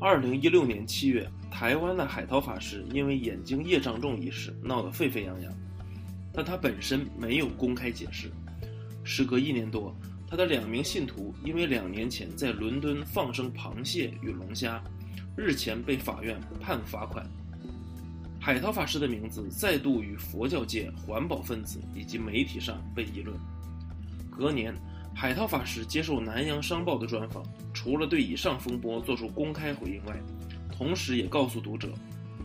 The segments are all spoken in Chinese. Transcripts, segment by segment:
二零一六年七月，台湾的海涛法师因为眼睛业障重一事闹得沸沸扬扬，但他本身没有公开解释。时隔一年多，他的两名信徒因为两年前在伦敦放生螃蟹与龙虾，日前被法院判罚款。海涛法师的名字再度与佛教界环保分子以及媒体上被议论。隔年，海涛法师接受《南洋商报》的专访，除了对以上风波做出公开回应外，同时也告诉读者，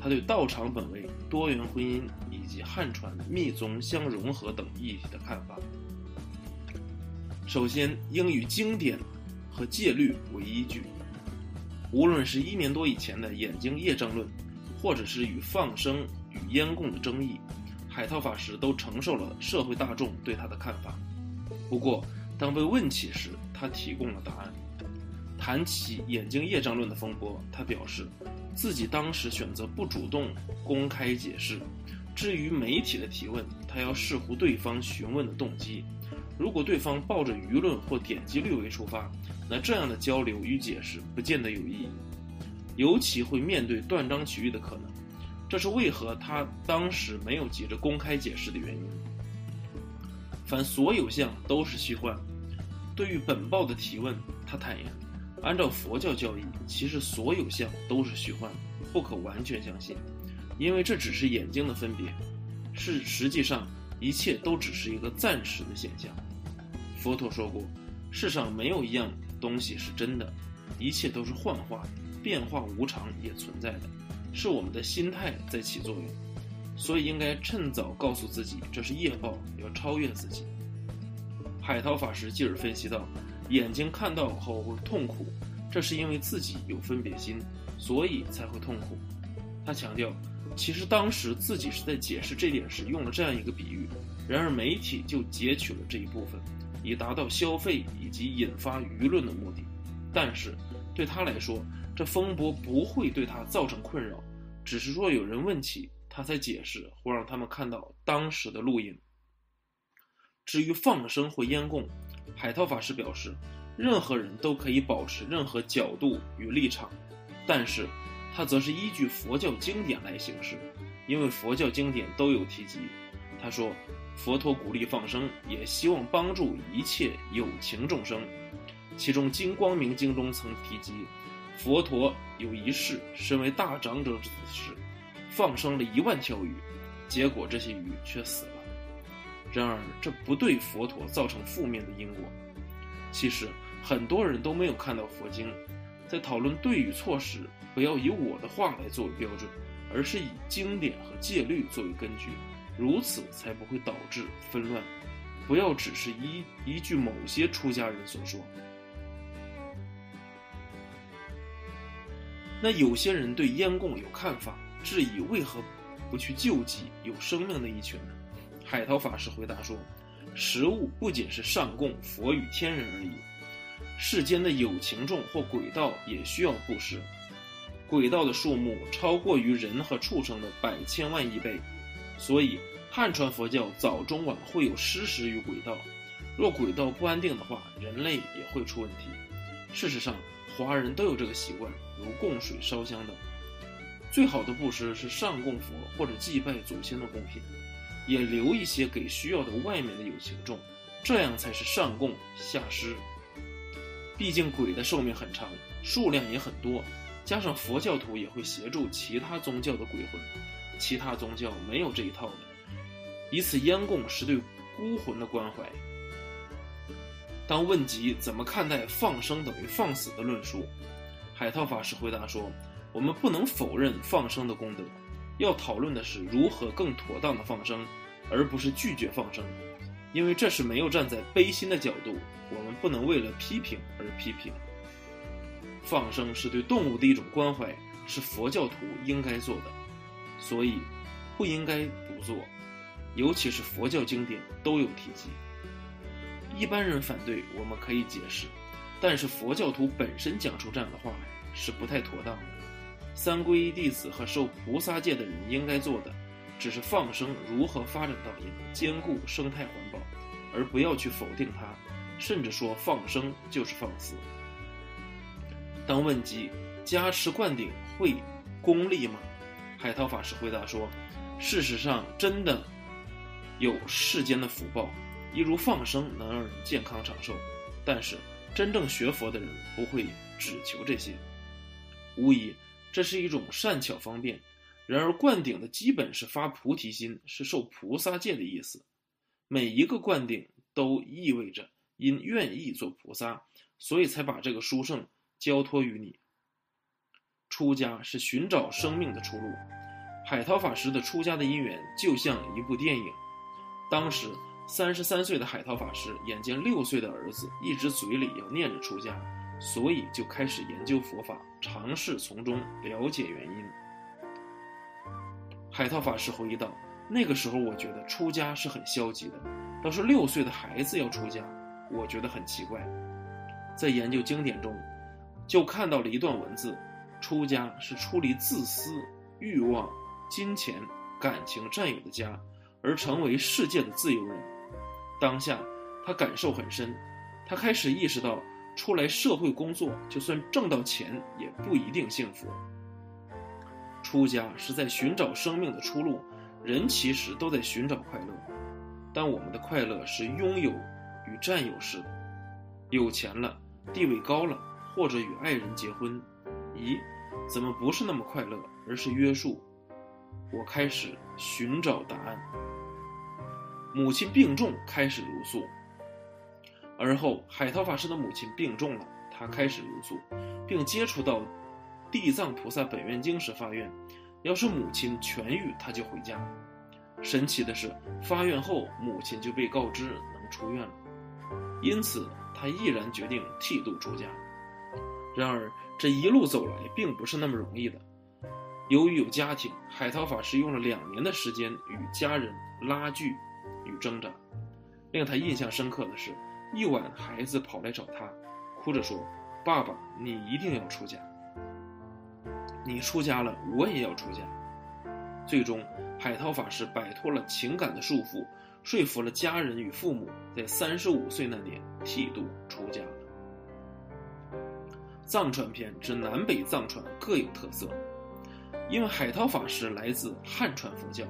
他对道场本位、多元婚姻以及汉传密宗相融合等议题的看法。首先，应以经典和戒律为依据。无论是一年多以前的眼睛业障论。或者是与放生与烟供的争议，海涛法师都承受了社会大众对他的看法。不过，当被问起时，他提供了答案。谈起眼睛业障论的风波，他表示自己当时选择不主动公开解释。至于媒体的提问，他要视乎对方询问的动机。如果对方抱着舆论或点击率为出发，那这样的交流与解释不见得有意义。尤其会面对断章取义的可能，这是为何他当时没有急着公开解释的原因。凡所有相都是虚幻。对于本报的提问，他坦言，按照佛教教义，其实所有相都是虚幻，不可完全相信，因为这只是眼睛的分别，是实际上一切都只是一个暂时的现象。佛陀说过，世上没有一样东西是真的，一切都是幻化的。变化无常也存在的，是我们的心态在起作用，所以应该趁早告诉自己这是业报，要超越自己。海涛法师继而分析道，眼睛看到后会痛苦，这是因为自己有分别心，所以才会痛苦。他强调，其实当时自己是在解释这点时用了这样一个比喻，然而媒体就截取了这一部分，以达到消费以及引发舆论的目的。但是对他来说，这风波不会对他造成困扰，只是若有人问起，他才解释或让他们看到当时的录音。至于放生或烟供，海涛法师表示，任何人都可以保持任何角度与立场，但是他则是依据佛教经典来行事，因为佛教经典都有提及。他说，佛陀鼓励放生，也希望帮助一切有情众生，其中《金光明经》中曾提及。佛陀有一世，身为大长者之时，放生了一万条鱼，结果这些鱼却死了。然而，这不对佛陀造成负面的因果。其实，很多人都没有看到佛经，在讨论对与错时，不要以我的话来作为标准，而是以经典和戒律作为根据，如此才不会导致纷乱。不要只是依依据某些出家人所说。那有些人对烟供有看法，质疑为何不去救济有生命的一群呢？海涛法师回答说：“食物不仅是上供佛与天人而已，世间的有情众或鬼道也需要布施。鬼道的数目超过于人和畜生的百千万亿倍，所以汉传佛教早中晚会有施食于鬼道。若鬼道不安定的话，人类也会出问题。事实上。”华人都有这个习惯，如供水、烧香等。最好的布施是上供佛或者祭拜祖先的贡品，也留一些给需要的外面的有情众，这样才是上供下施。毕竟鬼的寿命很长，数量也很多，加上佛教徒也会协助其他宗教的鬼魂，其他宗教没有这一套的。以此烟供是对孤魂的关怀。当问及怎么看待放生等于放死的论述，海涛法师回答说：“我们不能否认放生的功德，要讨论的是如何更妥当的放生，而不是拒绝放生，因为这是没有站在悲心的角度。我们不能为了批评而批评。放生是对动物的一种关怀，是佛教徒应该做的，所以不应该不做，尤其是佛教经典都有提及。”一般人反对，我们可以解释，但是佛教徒本身讲出这样的话来是不太妥当的。三皈依弟子和受菩萨戒的人应该做的，只是放生如何发展到一个兼顾生态环保，而不要去否定它，甚至说放生就是放肆。当问及加持灌顶会功利吗？海涛法师回答说：“事实上，真的有世间的福报，一如放生能让人健康长寿。但是，真正学佛的人不会只求这些。无疑，这是一种善巧方便。然而，灌顶的基本是发菩提心，是受菩萨戒的意思。每一个灌顶都意味着因愿意做菩萨，所以才把这个殊胜交托于你。”出家是寻找生命的出路。海涛法师的出家的因缘就像一部电影。当时三十三岁的海涛法师眼见六岁的儿子一直嘴里要念着出家，所以就开始研究佛法，尝试从中了解原因。海涛法师回忆道：“那个时候我觉得出家是很消极的，倒是六岁的孩子要出家，我觉得很奇怪。在研究经典中，就看到了一段文字。”出家是出离自私、欲望、金钱、感情占有的家，而成为世界的自由人。当下，他感受很深，他开始意识到，出来社会工作，就算挣到钱，也不一定幸福。出家是在寻找生命的出路，人其实都在寻找快乐，但我们的快乐是拥有与占有式的，有钱了，地位高了，或者与爱人结婚，咦？怎么不是那么快乐，而是约束？我开始寻找答案。母亲病重，开始茹素。而后，海涛法师的母亲病重了，他开始茹素，并接触到《地藏菩萨本愿经》时发愿：要是母亲痊愈，他就回家。神奇的是，发愿后母亲就被告知能出院了，因此他毅然决定剃度出家。然而，这一路走来并不是那么容易的。由于有家庭，海涛法师用了两年的时间与家人拉锯与挣扎。令他印象深刻的是，一晚孩子跑来找他，哭着说：“爸爸，你一定要出家。你出家了，我也要出家。”最终，海涛法师摆脱了情感的束缚，说服了家人与父母，在三十五岁那年剃度出家。藏传篇指南北藏传各有特色，因为海涛法师来自汉传佛教，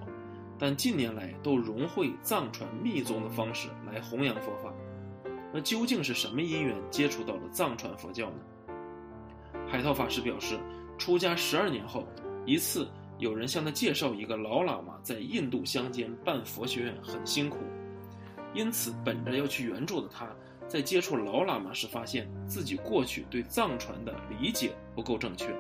但近年来都融汇藏传密宗的方式来弘扬佛法。那究竟是什么因缘接触到了藏传佛教呢？海涛法师表示，出家十二年后，一次有人向他介绍一个老喇嘛在印度乡间办佛学院很辛苦，因此本着要去援助的他。在接触老喇嘛时，发现自己过去对藏传的理解不够正确。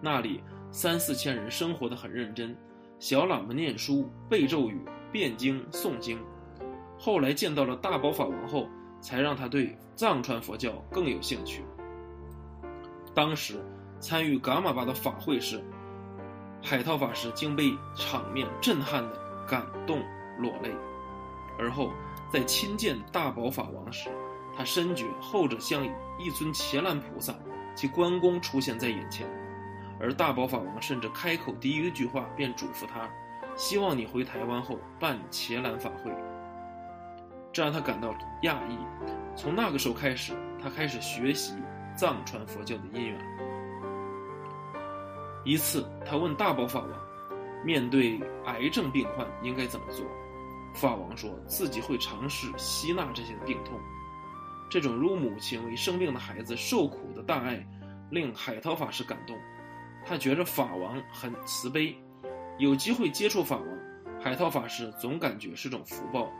那里三四千人生活的很认真，小喇嘛念书、背咒语、辩经、诵经。后来见到了大宝法王后，才让他对藏传佛教更有兴趣。当时参与噶玛巴的法会时，海涛法师竟被场面震撼的感动落泪，而后。在亲见大宝法王时，他深觉后者像一尊伽蓝菩萨及关公出现在眼前，而大宝法王甚至开口第一句话便嘱咐他，希望你回台湾后办伽蓝法会。这让他感到讶异。从那个时候开始，他开始学习藏传佛教的因缘。一次，他问大宝法王，面对癌症病患应该怎么做？法王说自己会尝试吸纳这些病痛，这种如母亲为生病的孩子受苦的大爱，令海涛法师感动。他觉着法王很慈悲，有机会接触法王，海涛法师总感觉是种福报。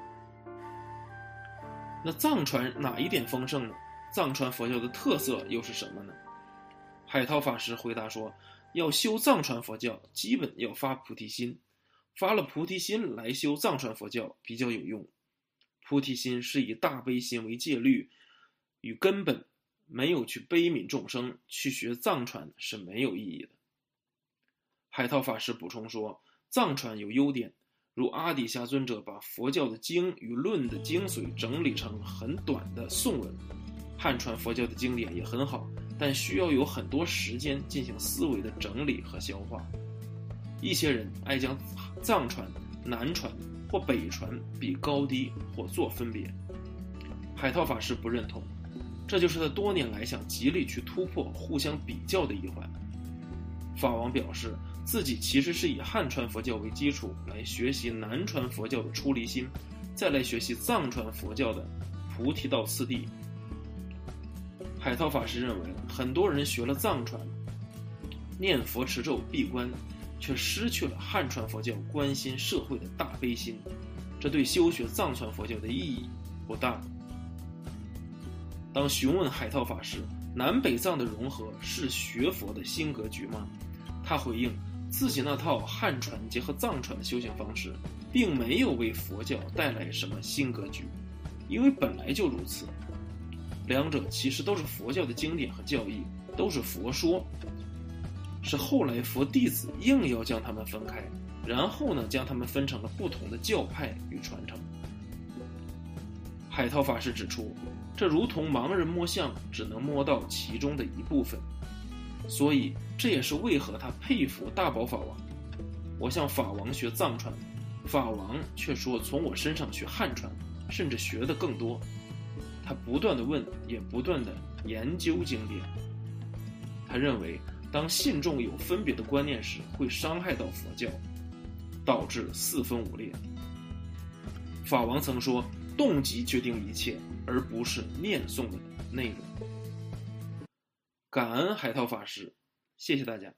那藏传哪一点丰盛呢？藏传佛教的特色又是什么呢？海涛法师回答说，要修藏传佛教，基本要发菩提心。发了菩提心来修藏传佛教比较有用。菩提心是以大悲心为戒律与根本，没有去悲悯众生，去学藏传是没有意义的。海涛法师补充说，藏传有优点，如阿底峡尊者把佛教的经与论的精髓整理成很短的颂文。汉传佛教的经典也很好，但需要有很多时间进行思维的整理和消化。一些人爱将藏传、南传或北传比高低或做分别，海涛法师不认同。这就是他多年来想极力去突破互相比较的一环。法王表示自己其实是以汉传佛教为基础来学习南传佛教的出离心，再来学习藏传佛教的菩提道次第。海涛法师认为，很多人学了藏传，念佛持咒闭关，却失去了汉传佛教关心社会的大悲心，这对修学藏传佛教的意义不大。当询问海涛法师南北藏的融合是学佛的新格局吗？他回应，自己那套汉传结合藏传的修行方式，并没有为佛教带来什么新格局，因为本来就如此。两者其实都是佛教的经典和教义，都是佛说，是后来佛弟子硬要将它们分开，然后呢，将它们分成了不同的教派与传承。海涛法师指出，这如同盲人摸象，只能摸到其中的一部分，所以这也是为何他佩服大宝法王。我向法王学藏传，法王却说从我身上学汉传，甚至学的更多。他不断的问，也不断的研究经典。他认为，当信众有分别的观念时，会伤害到佛教，导致四分五裂。法王曾说：“动机决定一切，而不是念诵的内容。”感恩海涛法师，谢谢大家。